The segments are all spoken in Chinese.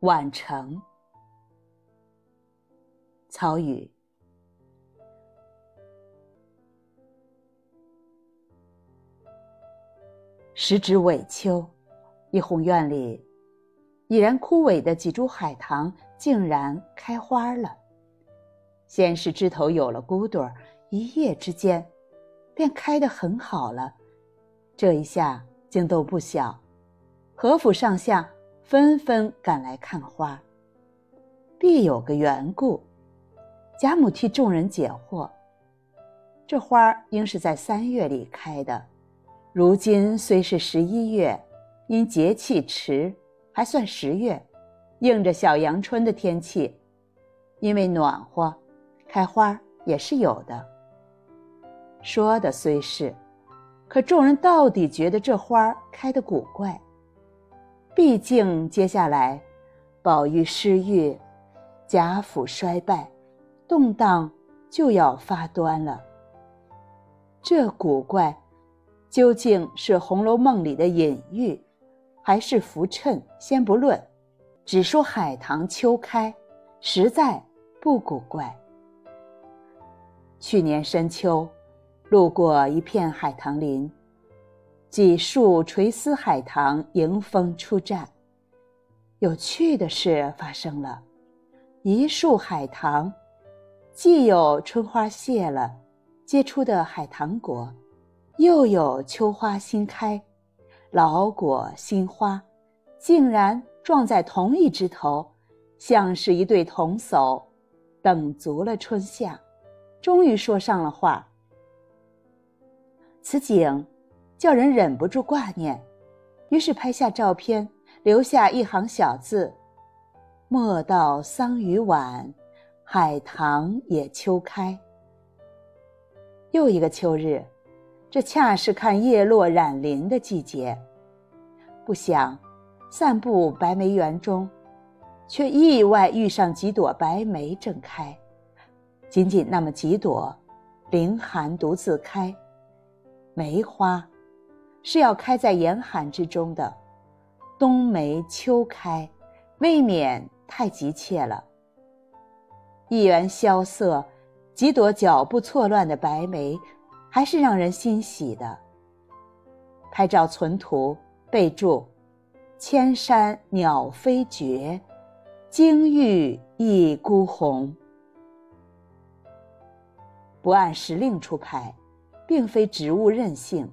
晚成。曹禺。时值尾秋，一红院里，已然枯萎的几株海棠竟然开花了。先是枝头有了骨朵，一夜之间，便开得很好了。这一下惊动不小，何府上下纷纷赶来看花。必有个缘故。贾母替众人解惑：这花应是在三月里开的，如今虽是十一月，因节气迟，还算十月，应着小阳春的天气，因为暖和。开花也是有的。说的虽是，可众人到底觉得这花开的古怪。毕竟接下来，宝玉失玉，贾府衰败，动荡就要发端了。这古怪，究竟是《红楼梦》里的隐喻，还是浮衬？先不论，只说海棠秋开，实在不古怪。去年深秋，路过一片海棠林，几树垂丝海棠迎风出绽。有趣的事发生了：一树海棠，既有春花谢了结出的海棠果，又有秋花新开，老果新花，竟然撞在同一枝头，像是一对同叟，等足了春夏。终于说上了话。此景叫人忍不住挂念，于是拍下照片，留下一行小字：“莫道桑榆晚，海棠也秋开。”又一个秋日，这恰是看叶落染林的季节。不想散步白梅园中，却意外遇上几朵白梅正开。仅仅那么几朵，凌寒独自开。梅花，是要开在严寒之中的。冬梅秋开，未免太急切了。一园萧瑟，几朵脚步错乱的白梅，还是让人欣喜的。拍照存图，备注：千山鸟飞绝，惊遇一孤鸿。不按时令出牌，并非植物任性，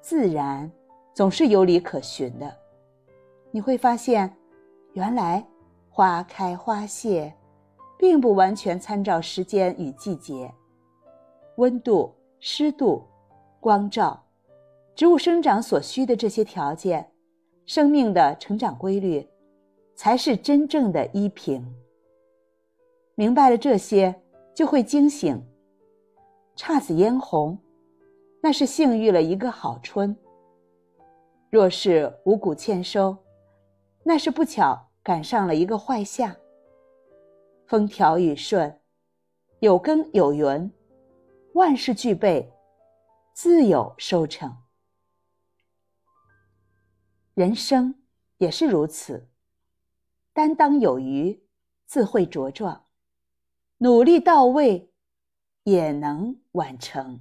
自然总是有理可循的。你会发现，原来花开花谢，并不完全参照时间与季节、温度、湿度、光照、植物生长所需的这些条件，生命的成长规律，才是真正的依凭。明白了这些，就会惊醒。姹紫嫣红，那是幸遇了一个好春；若是五谷欠收，那是不巧赶上了一个坏夏。风调雨顺，有耕有耘，万事俱备，自有收成。人生也是如此，担当有余，自会茁壮；努力到位。也能完成。